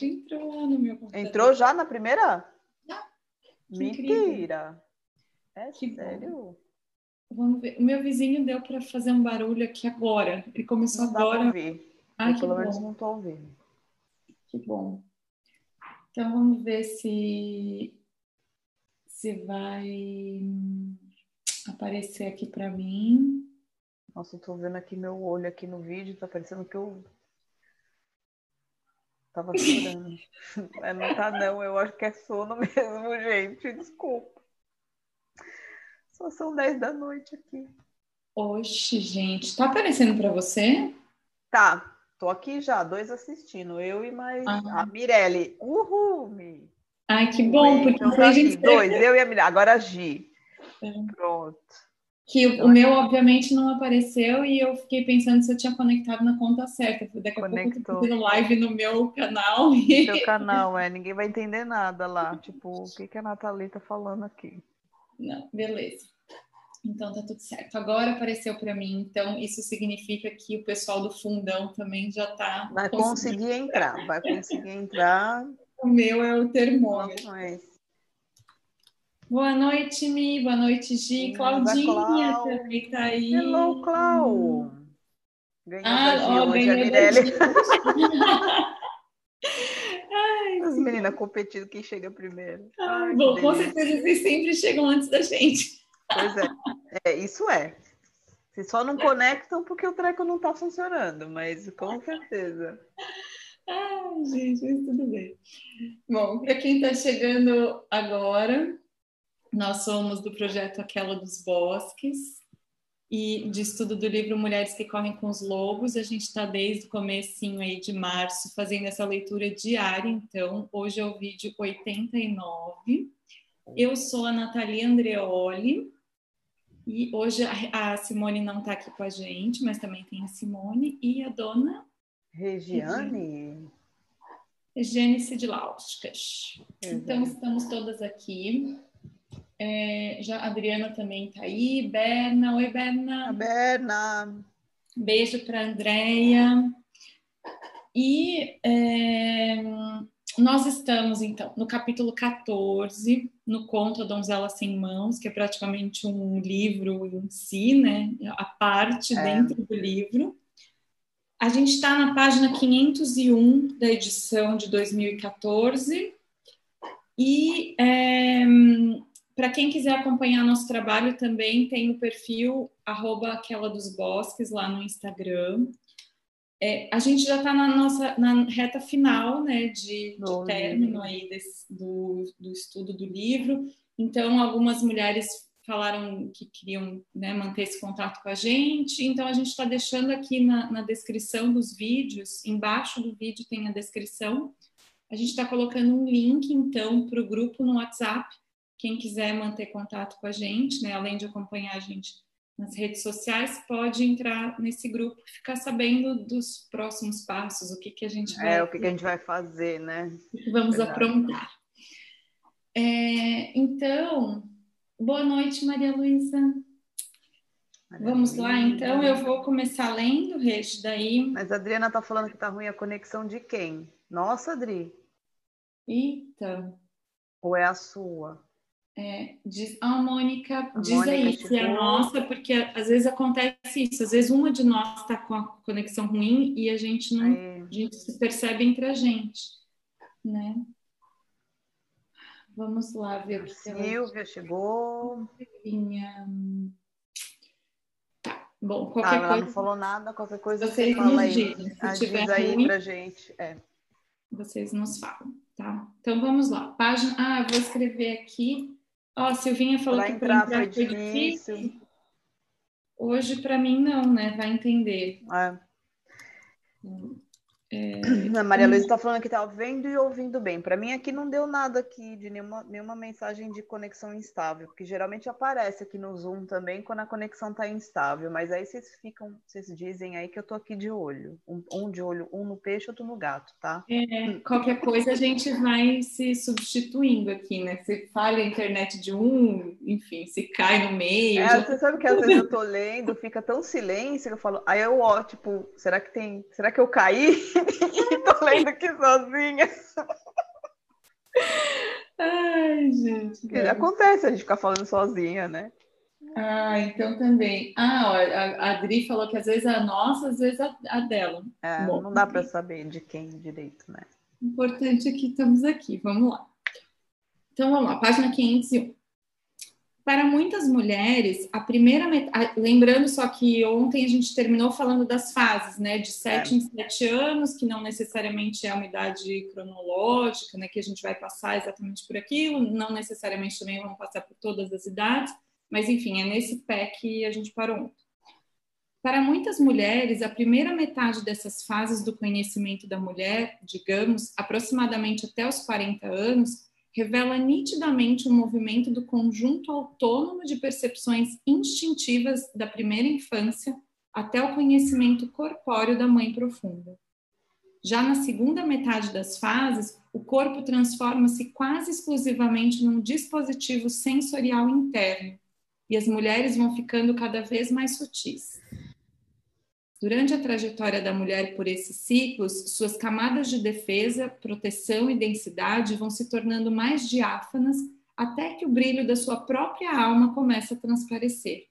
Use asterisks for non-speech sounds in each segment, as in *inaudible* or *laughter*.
já entrou no meu computador. Entrou já na primeira? Já. Mentira. É Que sério? bom. Vamos ver. O meu vizinho deu para fazer um barulho aqui agora. Ele começou Não dá agora. ouvir. Ai, Eu, que pelo menos bom, não tô ouvindo. que bom. Então vamos ver se se vai aparecer aqui para mim. Nossa, tô vendo aqui meu olho aqui no vídeo, tá parecendo que eu tava chorando. Mas *laughs* não tá não, eu acho que é sono *laughs* mesmo, gente. Desculpa. Só são 10 da noite aqui. Oxe, gente, tá aparecendo para você? Tá, tô aqui já, dois assistindo, eu e mais Ah. a Mirelle. Uhul! Mi. Ai, que bom, porque Então a gente aqui, dois, eu e a Mirelle. Agora a Gi. É. Pronto. Que o, o meu obviamente não apareceu e eu fiquei pensando se eu tinha conectado na conta certa. Daqui a pouco eu tô Conectou. fazendo live no meu canal e Seu canal, é, ninguém vai entender nada lá. Tipo, o que, que a Nathalie tá falando aqui? Não, beleza. Então tá tudo certo. Agora apareceu para mim, então isso significa que o pessoal do fundão também já tá Vai conseguir entrar, vai conseguir entrar. O meu é o termômetro. Não é esse. Boa noite, Mi. Boa noite, Gi. Claudinha Clau. também tá aí. Hello, Clau! Ganhou Ah, ó, hoje, a Mirelle. Gi. As meninas competindo quem chega primeiro. Ai, que Bom, com certeza vocês sempre chegam antes da gente. Pois é. é, isso é. Vocês só não conectam porque o treco não tá funcionando, mas com certeza. Ai, gente, mas tudo bem. Bom, para quem está chegando agora, nós somos do projeto Aquela dos Bosques e de estudo do livro Mulheres que Correm com os Lobos. A gente está desde o comecinho aí de março fazendo essa leitura diária, então hoje é o vídeo 89. Eu sou a Nathalie Andreoli e hoje a Simone não está aqui com a gente, mas também tem a Simone e a dona Regiane? Gênesis de Lauscas. Então, estamos todas aqui. É, já a Adriana também está aí. Berna, oi A Berna. Berna. Beijo para Andréia. E é, nós estamos, então, no capítulo 14, no conto A Donzela Sem Mãos, que é praticamente um livro em si, né? A parte É. dentro do livro. A gente está na página 501 da edição de 2014. E para quem quiser acompanhar nosso trabalho também tem o perfil arroba aquela dos bosques lá no Instagram. É, a gente já está na nossa na reta final né, de, de Do término aí desse, do, do estudo do livro. Então, algumas mulheres falaram que queriam né, manter esse contato com a gente. Então, a gente está deixando aqui na, na descrição dos vídeos, embaixo do vídeo tem a descrição. A gente está colocando um link, então, para o grupo no WhatsApp. Quem quiser manter contato com a gente, né, além de acompanhar a gente nas redes sociais, pode entrar nesse grupo e ficar sabendo dos próximos passos, o que, que a gente vai É, o que, que a gente vai fazer, né? o que vamos Verdade. aprontar. É, então, boa noite, Maria Luísa. Vamos lá, então. Eu vou começar lendo, Regi, daí. Mas a Adriana tá falando que tá ruim a conexão de quem? Nossa, Adri? Eita, Ou é a sua? É, diz, ah, Mônica, A diz Mônica aí se é a nossa, porque às vezes acontece isso, às vezes uma de nós está com a conexão ruim e a gente não, Aí, a gente se percebe entre a gente, né? Vamos lá ver o que que ela Silvia chegou. Tá, bom, Ah, qualquer ela coisa. não falou nada, qualquer coisa Vocês você fala aí. dizem, se Ah, tiver aí ruim. pra gente. É. vocês nos falam, tá? Então vamos lá. Página. Ah, eu vou escrever aqui. Ó, a Silvinha falou Pra que entrar para entrar foi difícil. difícil. Hoje para mim não, né? Vai entender. É. É, A Maria Luísa tá falando que tá vendo e ouvindo bem. Pra mim aqui não deu nada aqui de nenhuma, nenhuma mensagem de conexão instável, porque geralmente aparece aqui no Zoom também quando a conexão tá instável, mas aí vocês ficam, vocês dizem aí que eu tô aqui de olho. Um, um de olho, um no peixe, outro no gato, tá? é, qualquer coisa a gente vai se substituindo aqui, né? Se falha a internet de um, enfim, se cai no meio. É, já- você sabe que às vezes eu tô lendo, fica tão silêncio que eu falo, aí eu, ó, tipo, será que tem, será que eu caí? *laughs* e tô lendo aqui sozinha. Ai, gente. Acontece a gente ficar falando sozinha, né? Ah, então também. Ah, ó, a Adri falou que às vezes a nossa, às vezes a, a dela. É, Bom, não dá para saber de quem direito, né? Importante é que estamos aqui. Vamos lá. Então vamos lá, página 501. Para muitas mulheres, a primeira metade. Lembrando só que ontem a gente terminou falando das fases, né? De 7 é. em 7 anos, que não necessariamente é uma idade cronológica, né? Que a gente vai passar exatamente por aquilo, não necessariamente também vamos passar por todas as idades, mas enfim, é nesse pé que a gente parou ontem. Para muitas mulheres, a primeira metade dessas fases do conhecimento da mulher, digamos, aproximadamente até os 40 anos, revela nitidamente um movimento do conjunto autônomo de percepções instintivas da primeira infância até o conhecimento corpóreo da mãe profunda. Já na segunda metade das fases, o corpo transforma-se quase exclusivamente num dispositivo sensorial interno e as mulheres vão ficando cada vez mais sutis. Durante a trajetória da mulher por esses ciclos, suas camadas de defesa, proteção e densidade vão se tornando mais diáfanas até que o brilho da sua própria alma começa a transparecer.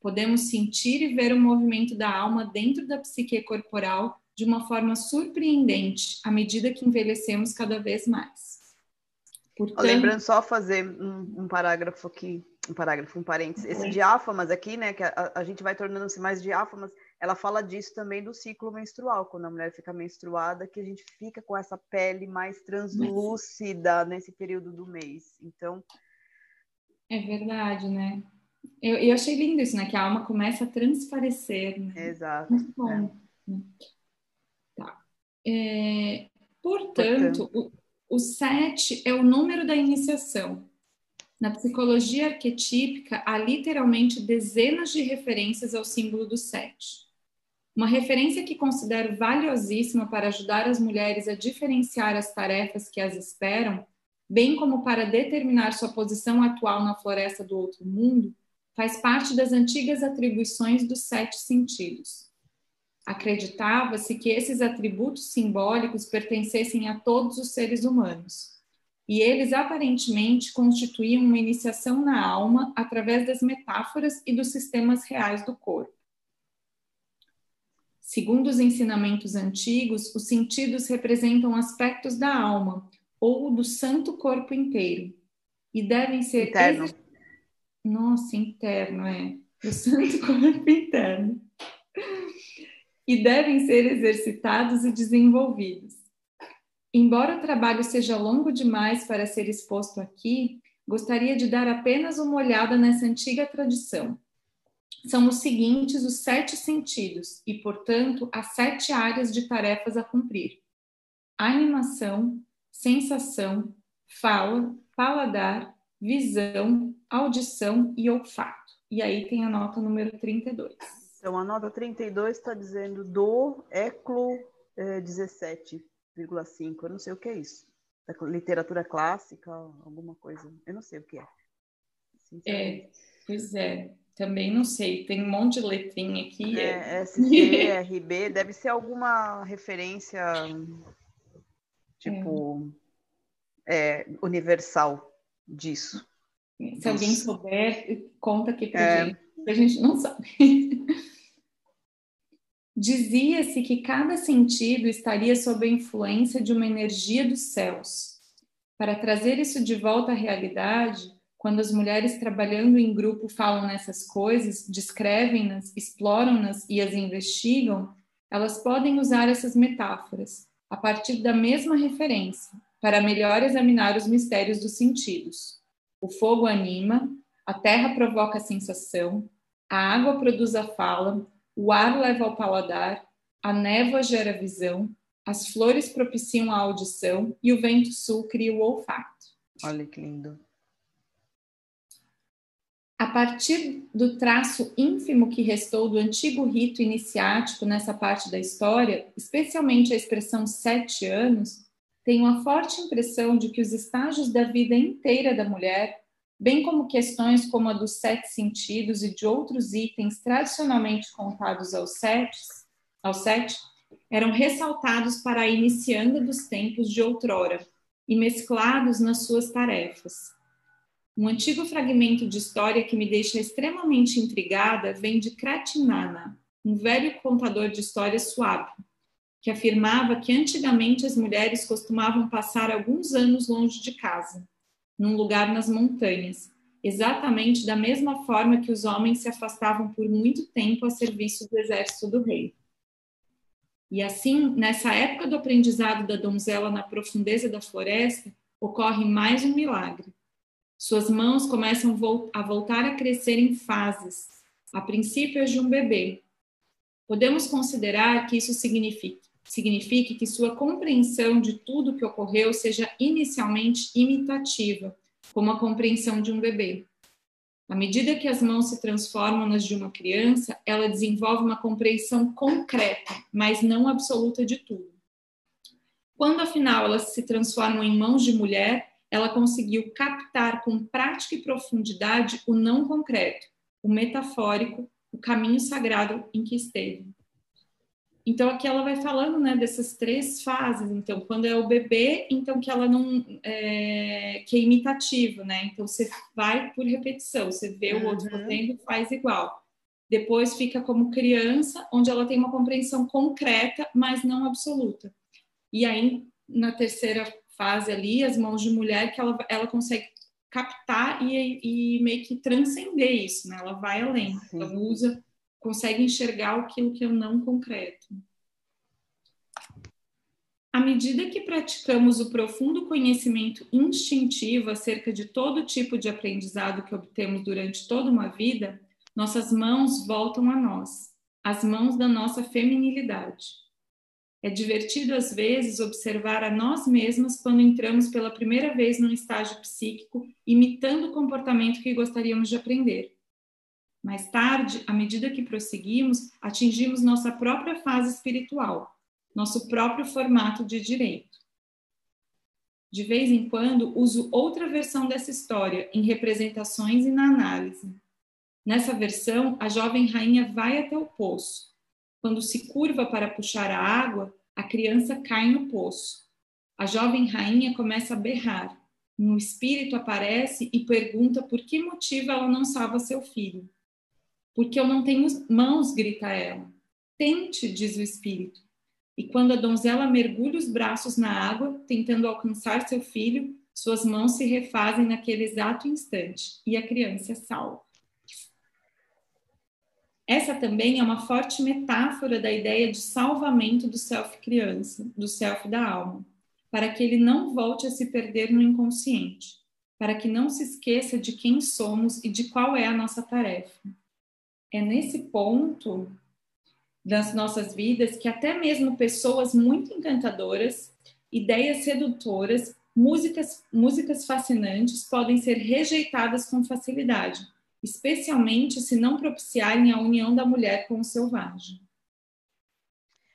Podemos sentir e ver o movimento da alma dentro da psique corporal de uma forma surpreendente à medida que envelhecemos cada vez mais. Portanto... Lembrando só fazer um, um parágrafo aqui, um parágrafo, um parênteses. Esse diáfamas aqui, né, que a, a gente vai tornando-se mais diáfamas, ela fala disso também do ciclo menstrual, quando a mulher fica menstruada, que a gente fica com essa pele mais translúcida nesse período do mês. Então. É verdade, né? Eu, eu achei lindo isso, né? Que a alma começa a transparecer. Né? Exato. Muito bom. É. Tá. É, portanto, portanto. O, o sete é o número da iniciação. Na psicologia arquetípica, há literalmente dezenas de referências ao símbolo do sete. Uma referência que considero valiosíssima para ajudar as mulheres a diferenciar as tarefas que as esperam, bem como para determinar sua posição atual na floresta do outro mundo, faz parte das antigas atribuições dos sete sentidos. Acreditava-se que esses atributos simbólicos pertencessem a todos os seres humanos, e eles aparentemente constituíam uma iniciação na alma através das metáforas e dos sistemas reais do corpo. Segundo os ensinamentos antigos, os sentidos representam aspectos da alma ou do santo corpo inteiro e devem ser interno. Nossa, interno é o santo *laughs* corpo interno e devem ser exercitados e desenvolvidos. Embora o trabalho seja longo demais para ser exposto aqui, gostaria de dar apenas uma olhada nessa antiga tradição são os seguintes os sete sentidos e, portanto, as sete áreas de tarefas a cumprir: animação, sensação, fala, paladar, visão, audição e olfato. E aí tem a nota número 32. Então, a nota 32 está dizendo do ECLO é, 17,5. Eu não sei o que é isso. Literatura clássica, alguma coisa. Eu não sei o que é. É, pois é. Também não sei, tem um monte de letrinha aqui. É, *laughs* SC, RB, deve ser alguma referência tipo é. É, universal disso. Se alguém souber, conta aqui pra é. gente, a gente não sabe. *laughs* Dizia-se que cada sentido estaria sob a influência de uma energia dos céus. Para trazer isso de volta à realidade, quando as mulheres trabalhando em grupo falam nessas coisas, descrevem-nas, exploram-nas e as investigam, elas podem usar essas metáforas, a partir da mesma referência, para melhor examinar os mistérios dos sentidos. O fogo anima, a terra provoca a sensação, a água produz a fala, o ar leva ao paladar, a névoa gera visão, as flores propiciam a audição e o vento sul cria o olfato. Olha que lindo. A partir do traço ínfimo que restou do antigo rito iniciático nessa parte da história, especialmente a expressão sete anos, tenho a forte impressão de que os estágios da vida inteira da mulher, bem como questões como a dos sete sentidos e de outros itens tradicionalmente contados aos sete, aos sete eram ressaltados para a inicianda dos tempos de outrora e mesclados nas suas tarefas. Um antigo fragmento de história que me deixa extremamente intrigada vem de Kratinana, um velho contador de histórias suave, que afirmava que antigamente as mulheres costumavam passar alguns anos longe de casa, num lugar nas montanhas, exatamente da mesma forma que os homens se afastavam por muito tempo a serviço do exército do rei. E assim, nessa época do aprendizado da donzela na profundeza da floresta, ocorre mais um milagre. Suas mãos começam a voltar a crescer em fases, a princípio as de um bebê. Podemos considerar que isso signifique, signifique que sua compreensão de tudo que ocorreu seja inicialmente imitativa, como a compreensão de um bebê. À medida que as mãos se transformam nas de uma criança, ela desenvolve uma compreensão concreta, mas não absoluta de tudo. Quando, afinal, elas se transformam em mãos de mulher, ela conseguiu captar com prática e profundidade o não concreto, o metafórico, o caminho sagrado em que esteve. Então aqui ela vai falando, né, dessas três fases. Então, quando é o bebê, então que ela não é, que é imitativo, né? Então você vai por repetição, você vê uhum. o outro uhum. fazendo, faz igual. Depois fica como criança, onde ela tem uma compreensão concreta, mas não absoluta. E aí na terceira fase ali, as mãos de mulher, que ela, ela consegue captar e, e meio que transcender isso, né? Ela vai além, Sim. ela usa consegue enxergar aquilo que é não concreto. À medida que praticamos o profundo conhecimento instintivo acerca de todo tipo de aprendizado que obtemos durante toda uma vida, nossas mãos voltam a nós, as mãos da nossa feminilidade. É divertido às vezes observar a nós mesmas quando entramos pela primeira vez num estágio psíquico, imitando o comportamento que gostaríamos de aprender. Mais tarde, à medida que prosseguimos, atingimos nossa própria fase espiritual, nosso próprio formato de direito. De vez em quando, uso outra versão dessa história em representações e na análise. Nessa versão, a jovem rainha vai até o poço. Quando se curva para puxar a água, a criança cai no poço. A jovem rainha começa a berrar. Um espírito aparece e pergunta por que motivo ela não salva seu filho. Porque eu não tenho mãos, grita ela. Tente, diz o espírito. E quando a donzela mergulha os braços na água, tentando alcançar seu filho, suas mãos se refazem naquele exato instante e a criança é salva. Essa também é uma forte metáfora da ideia de salvamento do self criança, do self da alma, para que ele não volte a se perder no inconsciente, para que não se esqueça de quem somos e de qual é a nossa tarefa. É nesse ponto das nossas vidas que até mesmo pessoas muito encantadoras, ideias sedutoras, músicas, músicas fascinantes podem ser rejeitadas com facilidade, especialmente se não propiciarem a união da mulher com o selvagem.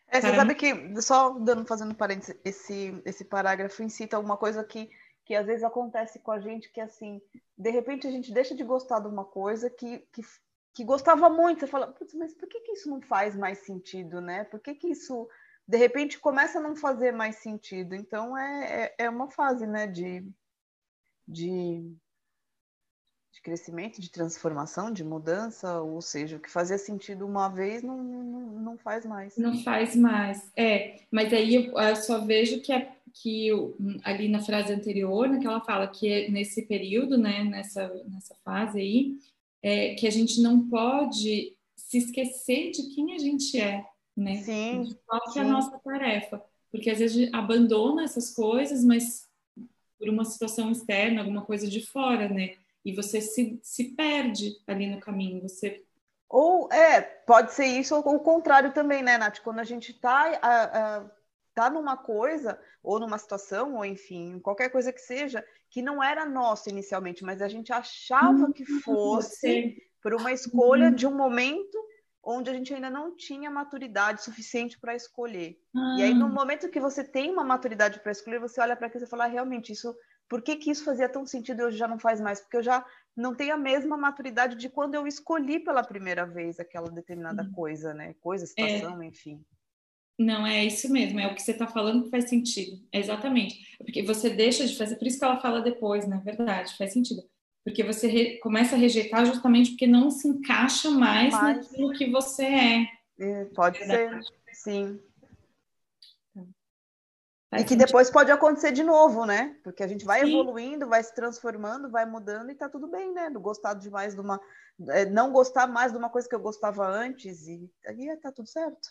É, você sabe que, só dando, fazendo parênteses, esse, esse parágrafo incita uma coisa que, que às vezes acontece com a gente, que assim, de repente a gente deixa de gostar de uma coisa que, que que gostava muito, você fala, mas por que, que isso não faz mais sentido, né? Por que, que isso, de repente, começa a não fazer mais sentido? Então, é, é, é uma fase, né, de, de, de crescimento, de transformação, de mudança, ou seja, o que fazia sentido uma vez não, não, não faz mais. Não faz mais, é. Mas aí eu, eu só vejo que, é, que ali na frase anterior, né, que ela fala que é nesse período, né, nessa, nessa fase aí, é, que a gente não pode se esquecer de quem a gente é, né? Sim. Qual que é a nossa tarefa? Porque às vezes a gente abandona essas coisas, mas por uma situação externa, alguma coisa de fora, né? E você se, se perde ali no caminho, você... Ou, é, pode ser isso ou o contrário também, né, Nath? Quando a gente tá, tá numa coisa, ou numa situação, ou enfim, qualquer coisa que seja, que não era nosso inicialmente, mas a gente achava uhum. que fosse por uma escolha uhum. de um momento onde a gente ainda não tinha maturidade suficiente para escolher. E aí, no ah. momento que você tem uma maturidade para escolher, você olha para aquilo e fala, ah, realmente, isso, por que, que isso fazia tão sentido e hoje já não faz mais? Porque eu já não tenho a mesma maturidade de quando eu escolhi pela primeira vez aquela determinada coisa, né? Coisa, situação, é. enfim. Não, é isso mesmo, é o que você está falando que faz sentido. É exatamente. Porque você deixa de fazer, por isso que ela fala depois, na né? verdade, faz sentido. Porque você re, começa a rejeitar justamente porque não se encaixa mais Mas... naquilo que você é. é pode ser, sim. Faz e que sentido. depois pode acontecer de novo, né? Porque a gente vai Sim. evoluindo, vai se transformando, vai mudando e tá tudo bem, né? Não gostar demais de uma. É, não gostar mais de uma coisa que eu gostava antes e aí tá tudo certo.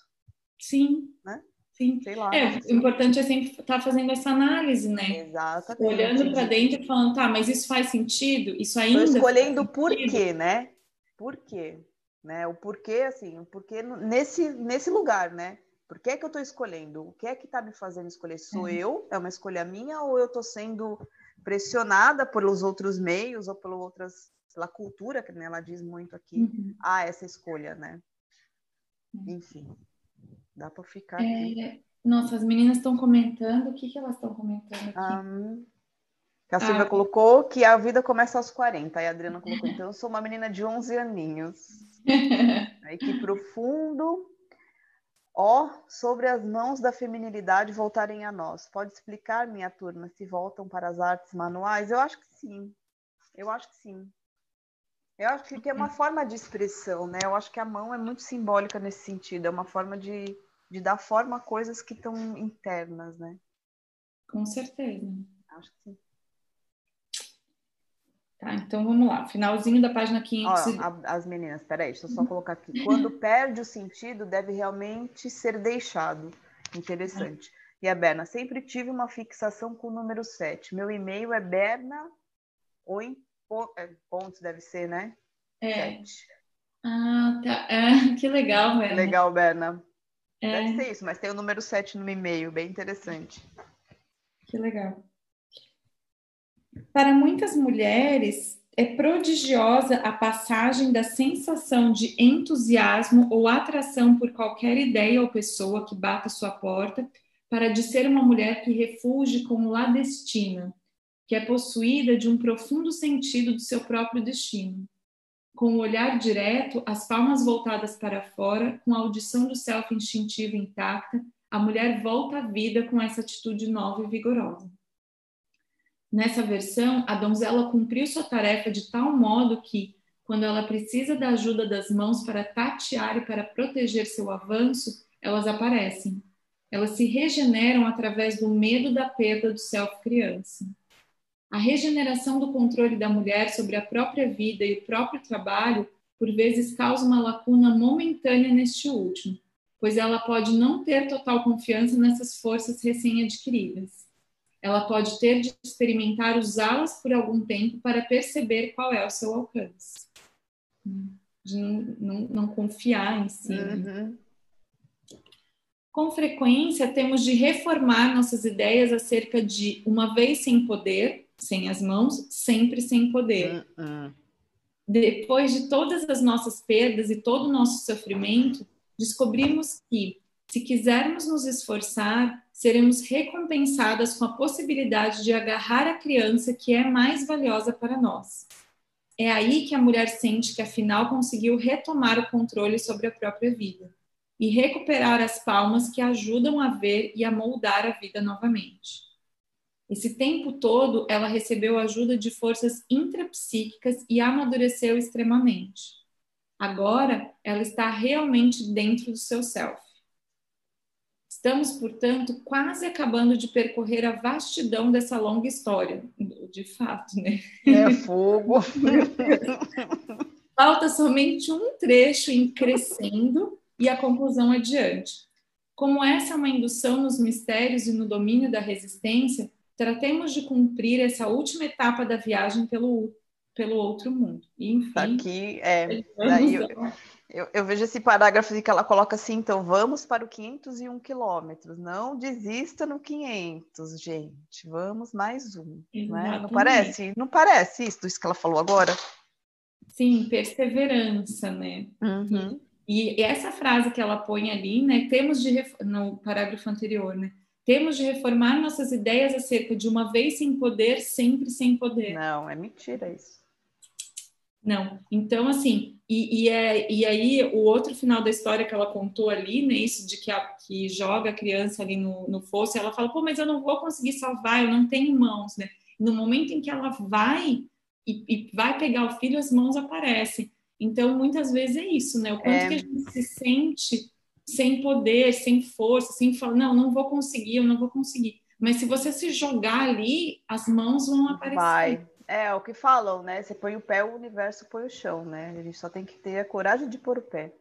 Sim. Né? Sim. Sei lá. É, o importante é sempre estar tá fazendo essa análise, né? Exatamente. Olhando para dentro e falando, tá, mas isso faz sentido? Isso ainda. Tô escolhendo o porquê, né? Por quê? Né? O porquê, assim, o porquê nesse, nesse lugar, né? Por que, é que eu estou escolhendo? O que é que está me fazendo escolher? Sou uhum. eu? É uma escolha minha ou eu estou sendo pressionada pelos outros meios ou pela outras, pela cultura, que ela diz muito aqui, uhum. a essa escolha, né? Uhum. Enfim. Dá para ficar aqui. É... Nossa, as meninas estão comentando. O que, que elas estão comentando aqui? Um, a Silvia ah. colocou que a vida começa aos 40. Aí a Adriana colocou, então eu sou uma menina de 11 aninhos. *laughs* Aí que profundo. Ó, sobre as mãos da feminilidade voltarem a nós. Pode explicar, minha turma, se voltam para as artes manuais? Eu acho que sim. Eu acho que sim. Eu acho que é uma forma de expressão, né? Eu acho que a mão é muito simbólica nesse sentido. É uma forma de de dar forma a coisas que estão internas, né? Com certeza. Acho que sim. Tá, então vamos lá. Finalzinho da página 500. Ó, as meninas, peraí, deixa eu só colocar aqui. Quando perde o sentido, deve realmente ser deixado. Interessante. E a Berna, sempre tive uma fixação com o número 7. Meu e-mail é berna ou em é, pontos, deve ser, né? É. 7. Ah, tá. É, que legal, Berna. Legal, Berna. É. Deve ser isso, mas tem o número 7 no e-mail, bem interessante. Que legal. Para muitas mulheres, é prodigiosa a passagem da sensação de entusiasmo ou atração por qualquer ideia ou pessoa que bata sua porta para de ser uma mulher que refugie como lá destina, que é possuída de um profundo sentido do seu próprio destino com o olhar direto, as palmas voltadas para fora, com a audição do self instintivo intacta, a mulher volta à vida com essa atitude nova e vigorosa. Nessa versão, a donzela cumpriu sua tarefa de tal modo que, quando ela precisa da ajuda das mãos para tatear e para proteger seu avanço, elas aparecem. Elas se regeneram através do medo da perda do self criança. A regeneração do controle da mulher sobre a própria vida e o próprio trabalho, por vezes, causa uma lacuna momentânea neste último, pois ela pode não ter total confiança nessas forças recém-adquiridas. Ela pode ter de experimentar usá-las por algum tempo para perceber qual é o seu alcance. De não, não, não confiar em si. Uhum. Com frequência, temos de reformar nossas ideias acerca de uma vez sem poder, sem as mãos, sempre sem poder. Uh -uh. Depois de todas as nossas perdas e todo o nosso sofrimento, descobrimos que, se quisermos nos esforçar, seremos recompensadas com a possibilidade de agarrar a criança que é mais valiosa para nós. É aí que a mulher sente que afinal conseguiu retomar o controle sobre a própria vida e recuperar as palmas que ajudam a ver e a moldar a vida novamente. Esse tempo todo, ela recebeu ajuda de forças intrapsíquicas e amadureceu extremamente. Agora, ela está realmente dentro do seu self. Estamos, portanto, quase acabando de percorrer a vastidão dessa longa história. De fato, né? É fogo. *laughs* Falta somente um trecho em crescendo e a conclusão adiante. Como essa é uma indução nos mistérios e no domínio da resistência, tratemos de cumprir essa última etapa da viagem pelo, pelo outro mundo. enfim, tá aqui é. Daí eu, eu, eu, vejo esse parágrafo que ela coloca assim: então vamos para o 501 quilômetros. Não desista no 500, gente. Vamos mais um. Né? Não parece? Não parece isso, isso que ela falou agora? Sim, perseverança, né? Uhum. E, e essa frase que ela põe ali, né? Temos de no parágrafo anterior, né? Temos de reformar nossas ideias acerca de uma vez sem poder, sempre sem poder. Não, é mentira isso. Não. Então, assim, e, e, é, e aí o outro final da história que ela contou ali, né, isso de que, a, que joga a criança ali no, no fosso, ela fala, pô, mas eu não vou conseguir salvar, eu não tenho mãos, né? No momento em que ela vai e, e vai pegar o filho, as mãos aparecem. Então, muitas vezes é isso, né? O quanto é... que a gente se sente sem poder, sem força, sem falar, não, não vou conseguir, eu não vou conseguir. Mas se você se jogar ali, as mãos vão aparecer. Vai. É, o que falam, né? Você põe o pé, o universo põe o chão, né? A gente só tem que ter a coragem de pôr o pé.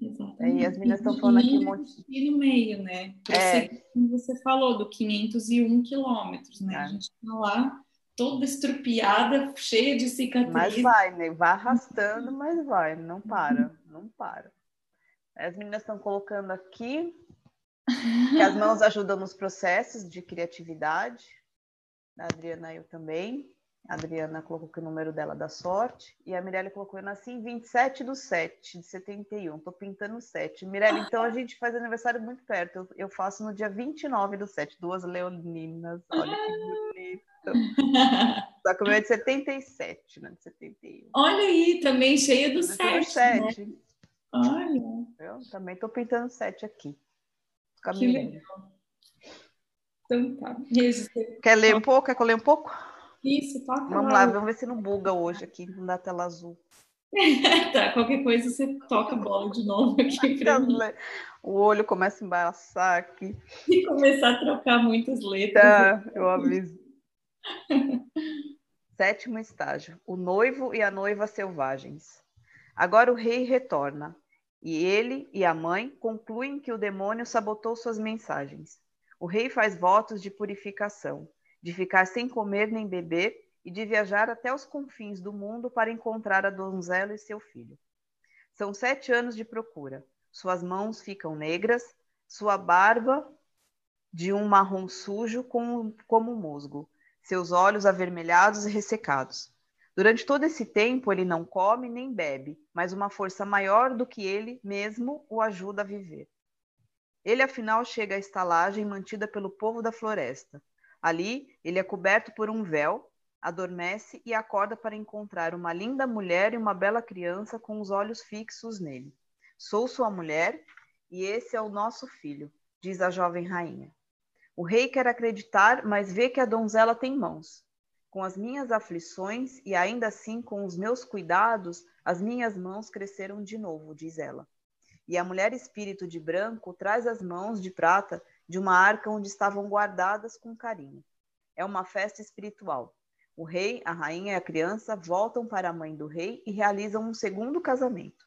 Exatamente. E as meninas estão falando aqui um monte. E no meio, né? É. Como você falou, do 501 quilômetros, né? É. A gente está lá toda estrupiada, cheia de cicatrizes. Mas vai, né? Vai arrastando, mas vai, não para, não para. As meninas estão colocando aqui que as mãos ajudam nos processos de criatividade. A Adriana, eu também. A Adriana colocou que o número dela dá sorte. E a Mirelle colocou, eu nasci em 27 do 7 de 71. Tô pintando 7. Mirelle, então a gente faz aniversário muito perto. Eu, eu faço no dia 29 do 7. Duas leoninas. Olha que bonito. *laughs* Só que o meu é de 77, né? De 71. Olha aí, também cheia do 7. 7. Né? Olha. Eu também tô pintando 7 aqui. Que legal. Então tá. Quer ler um pouco? Quer que eu leia um pouco? Isso, toca Vamos lá, vamos ver se não buga hoje aqui, não dá tela azul. *laughs* tá, qualquer coisa você toca a bola de novo aqui mim. O olho começa a embaraçar aqui. E começar a trocar muitas letras. Tá, eu aviso. *laughs* Sétimo estágio: o noivo e a noiva selvagens. Agora o rei retorna, e ele e a mãe concluem que o demônio sabotou suas mensagens. O rei faz votos de purificação de ficar sem comer nem beber e de viajar até os confins do mundo para encontrar a donzela e seu filho. São sete anos de procura. Suas mãos ficam negras, sua barba de um marrom sujo como, como musgo, seus olhos avermelhados e ressecados. Durante todo esse tempo, ele não come nem bebe, mas uma força maior do que ele mesmo o ajuda a viver. Ele, afinal, chega à estalagem mantida pelo povo da floresta, Ali, ele é coberto por um véu, adormece e acorda para encontrar uma linda mulher e uma bela criança com os olhos fixos nele. Sou sua mulher e esse é o nosso filho, diz a jovem rainha. O rei quer acreditar, mas vê que a donzela tem mãos. Com as minhas aflições e ainda assim com os meus cuidados, as minhas mãos cresceram de novo, diz ela. E a mulher espírito de branco traz as mãos de prata de uma arca onde estavam guardadas com carinho. É uma festa espiritual. O rei, a rainha e a criança voltam para a mãe do rei e realizam um segundo casamento.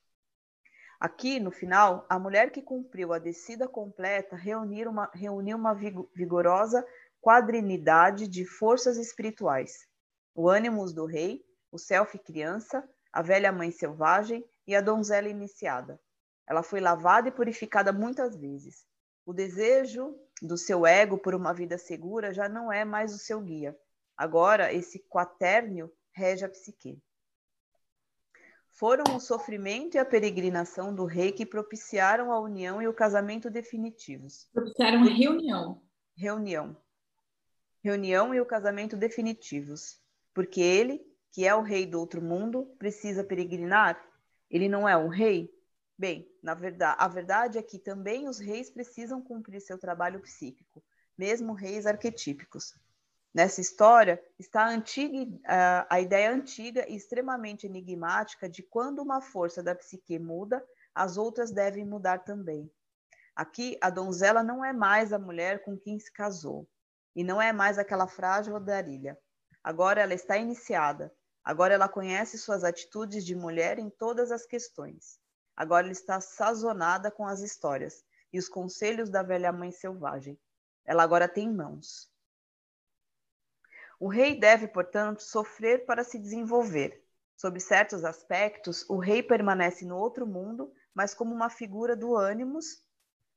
Aqui, no final, a mulher que cumpriu a descida completa reuniu uma, reuniu uma vigorosa quadrinidade de forças espirituais. O ânimos do rei, o self criança, a velha mãe selvagem e a donzela iniciada. Ela foi lavada e purificada muitas vezes. O desejo do seu ego por uma vida segura já não é mais o seu guia. Agora, esse quaternio rege a psique. Foram o sofrimento e a peregrinação do rei que propiciaram a união e o casamento definitivos. Propiciaram a reunião. Reunião. Reunião e o casamento definitivos. Porque ele, que é o rei do outro mundo, precisa peregrinar? Ele não é um rei? Bem, na verdade, a verdade é que também os reis precisam cumprir seu trabalho psíquico, mesmo reis arquetípicos. Nessa história está a, antiga, a, ideia antiga e extremamente enigmática de quando uma força da psique muda, as outras devem mudar também. Aqui, a donzela não é mais a mulher com quem se casou, e não é mais aquela frágil darilha. Agora ela está iniciada, agora ela conhece suas atitudes de mulher em todas as questões. Agora está sazonada com as histórias e os conselhos da velha mãe selvagem. Ela agora tem mãos. O rei deve, portanto, sofrer para se desenvolver. Sob certos aspectos, o rei permanece no outro mundo, mas como uma figura do ânimos,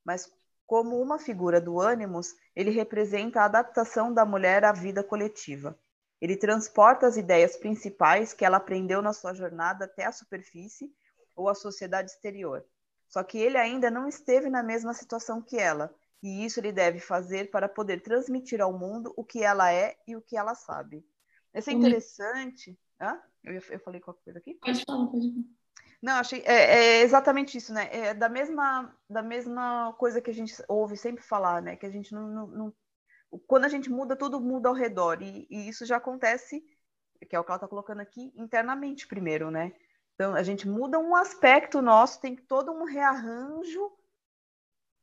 mas como uma figura do ânimos, ele representa a adaptação da mulher à vida coletiva. Ele transporta as ideias principais que ela aprendeu na sua jornada até a superfície ou a sociedade exterior. Só que ele ainda não esteve na mesma situação que ela, e isso ele deve fazer para poder transmitir ao mundo o que ela é e o que ela sabe. Esse é interessante. Hã? Eu, eu falei qualquer coisa aqui? Pode falar, pode falar. Não, achei é, é, exatamente isso, né? É da mesma da mesma coisa que a gente ouve sempre falar, né? Que a gente não, não, não quando a gente muda, tudo muda ao redor e, e, isso já acontece, que é o que ela está colocando aqui internamente primeiro, né? Então a gente muda um aspecto nosso, tem todo um rearranjo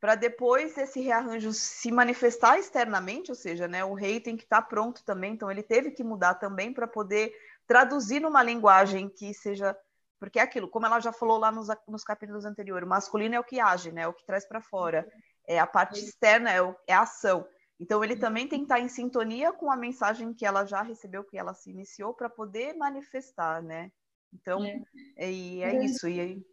para depois esse rearranjo se manifestar externamente, ou seja, né, o rei tem que estar tá pronto também, então ele teve que mudar também para poder traduzir numa linguagem que seja porque é aquilo, como ela já falou lá nos, nos capítulos anteriores, o masculino é o que age, né, é o que traz para fora, é a parte externa é, o, é a ação. Então ele também tem que estar tá em sintonia com a mensagem que ela já recebeu, que ela se iniciou, para poder manifestar, né? Então, é, é, é isso. E aí,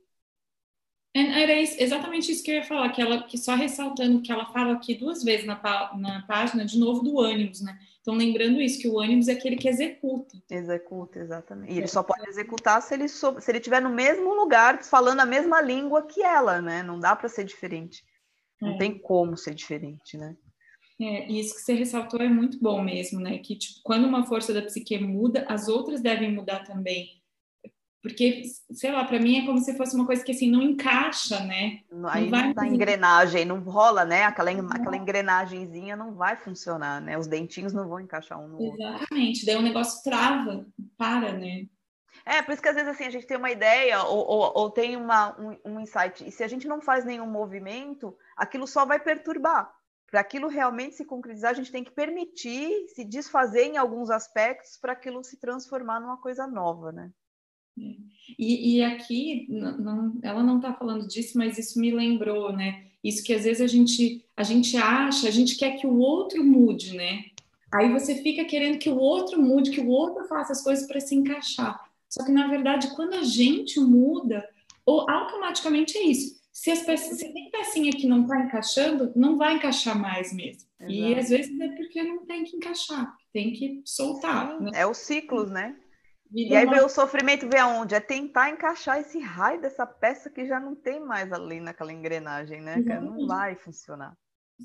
é, era isso, exatamente isso que eu ia falar, que ela que só ressaltando que ela fala aqui duas vezes na, na página, de novo, do ânimos, né? Então, lembrando isso, que o ânimos é aquele que executa. Executa, exatamente. E ele só pode executar se ele, sou, se ele estiver no mesmo lugar, falando a mesma língua que ela, né? Não dá para ser diferente. Não é. tem como ser diferente, né? É, e isso que você ressaltou é muito bom mesmo, né? Que tipo, quando uma força da psique muda, as outras devem mudar também. Porque, sei lá, para mim é como se fosse uma coisa que assim não encaixa, né? Aí não, vai não engrenagem, não rola, né? Aquela, aquela engrenagemzinha não vai funcionar, né? Os dentinhos não vão encaixar um no Exatamente. outro. Exatamente, daí o negócio trava, para, né? É, por isso que às vezes assim, a gente tem uma ideia ou, ou, ou tem uma, um, um insight, e se a gente não faz nenhum movimento, aquilo só vai perturbar. Para aquilo realmente se concretizar, a gente tem que permitir se desfazer em alguns aspectos para aquilo se transformar numa coisa nova, né? E, e aqui, não, ela não está falando disso, mas isso me lembrou, né? Isso que às vezes a gente, a gente acha, a gente quer que o outro mude, né? Aí você fica querendo que o outro mude, que o outro faça as coisas para se encaixar. Só que, na verdade, quando a gente muda, ou automaticamente é isso. Se, as peças, se tem pecinha que não está encaixando, não vai encaixar mais mesmo. Exato. E às vezes é porque não tem que encaixar, tem que soltar. Né? É os ciclos, né? E aí vem o sofrimento, vem aonde? É tentar encaixar esse raio dessa peça que já não tem mais ali naquela engrenagem, né? Que não vai funcionar.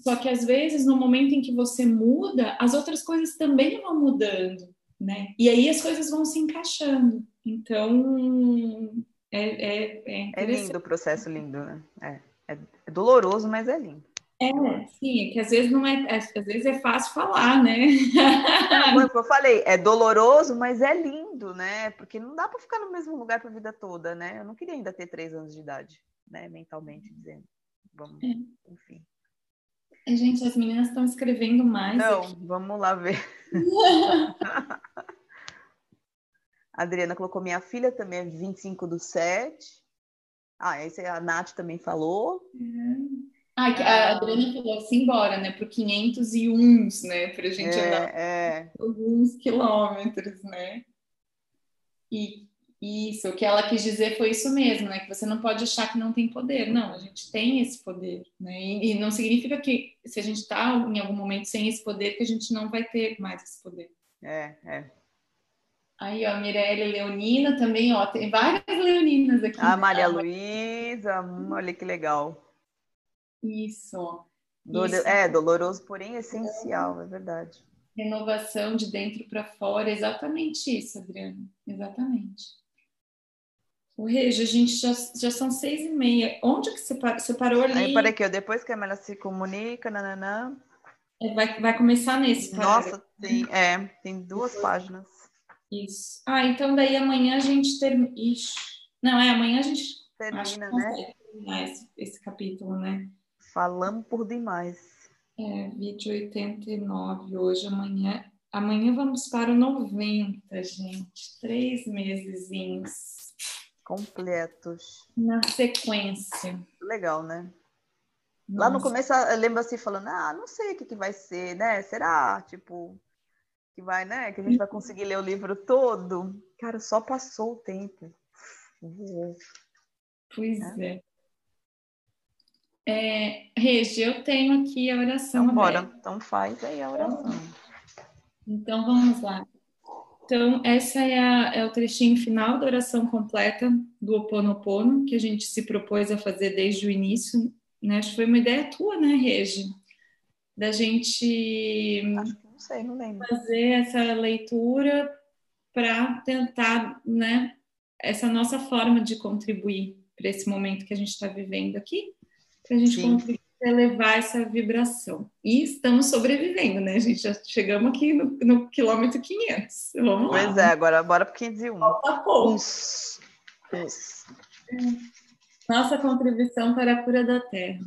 Só que às vezes, no momento em que você muda, as outras coisas também vão mudando, né? E aí as coisas vão se encaixando. Então, é, é, é, é lindo o processo, lindo, né? É, é doloroso, mas é lindo. É, sim, é que às vezes não é, é, às vezes é fácil falar, né? Como eu falei, é doloroso, mas é lindo, né? Porque não dá para ficar no mesmo lugar para a vida toda, né? Eu não queria ainda ter três anos de idade, né? Mentalmente dizendo. Vamos, é. enfim. Gente, as meninas estão escrevendo mais. Não, aqui. vamos lá ver. *laughs* a Adriana colocou minha filha também é 25 do 7. Ah, esse a Nath também falou. Uhum. Ah, a Adriana falou assim, embora, né? Por 501, né? Para a gente é, andar é. alguns quilômetros, né? E isso, o que ela quis dizer foi isso mesmo, né? Que você não pode achar que não tem poder. Não, a gente tem esse poder, né? E, e não significa que se a gente está em algum momento sem esse poder, que a gente não vai ter mais esse poder. É, é. Aí, ó, Mirelle Leonina também, ó, tem várias leoninas aqui. A Maria Luísa, olha que legal. Isso. Isso. É, doloroso, porém essencial, é verdade. Renovação de dentro para fora, exatamente isso, Adriana. Exatamente. O Regi, a gente já, já são seis e meia. Onde que você, par, você parou ali? Aí, para aqui, depois que a Mela se comunica, nananã. É, vai, vai começar nesse Nossa, tem, é, tem duas páginas. Isso. Ah, então daí amanhã a gente termina. Não, é, amanhã a gente termina, né? Esse, esse capítulo, né? Falamos por demais. É, vídeo 89 hoje, amanhã. Amanhã vamos para o 90, gente. Três mesezinhos. Completos. Na sequência. Legal, né? Nossa. Lá no começo, eu lembro assim, falando, ah, não sei o que, que vai ser, né? Será, tipo, que vai, né? Que a gente vai conseguir ler o livro todo? Cara, só passou o tempo. Pois é. é. É, Regi, eu tenho aqui a oração. Então, bora. Então, faz aí a oração. Então, vamos lá. Então, essa é, a, é, o trechinho final da oração completa do Ho Oponopono, que a gente se propôs a fazer desde o início. Né? Acho que foi uma ideia tua, né, Regi? Da gente Acho que não sei, não lembro. fazer essa leitura para tentar, né, essa nossa forma de contribuir para esse momento que a gente está vivendo aqui, para a gente Sim. contribuir elevar essa vibração. E estamos sobrevivendo, né? Gente já chegamos aqui no, no quilômetro 500. Vamos lá. Pois é, agora bora para 501. Falta pouco. Uns, uns. Nossa contribuição para a cura da Terra.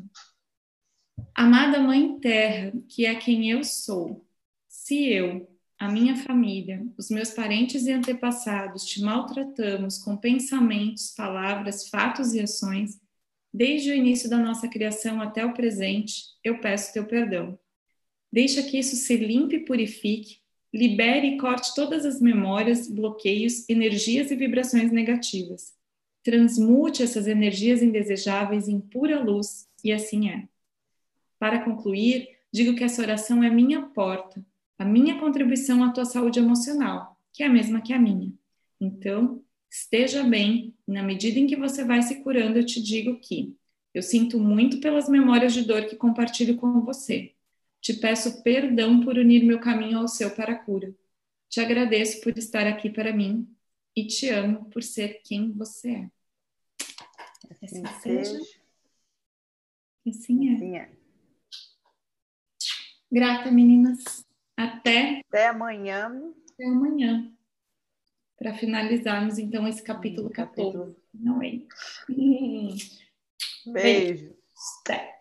Amada Mãe Terra, que é quem eu sou, se eu, a minha família, os meus parentes e antepassados te maltratamos com pensamentos, palavras, fatos e ações, desde o início da nossa criação até o presente, eu peço teu perdão. Deixa que isso se limpe e purifique, libere e corte todas as memórias, bloqueios, energias e vibrações negativas. Transmute essas energias indesejáveis em pura luz, e assim é. Para concluir, digo que essa oração é minha porta, a minha contribuição à tua saúde emocional, que é a mesma que a minha. Então, esteja bem, na medida em que você vai se curando, eu te digo que eu sinto muito pelas memórias de dor que compartilho com você. Te peço perdão por unir meu caminho ao seu para a cura. Te agradeço por estar aqui para mim e te amo por ser quem você é. Assim, assim seja. Assim é. Assim é. Grata, meninas. Até. Até amanhã. Até amanhã para finalizarmos então esse capítulo 14. Capítulo. Não é? Beijo. Beijo. Até.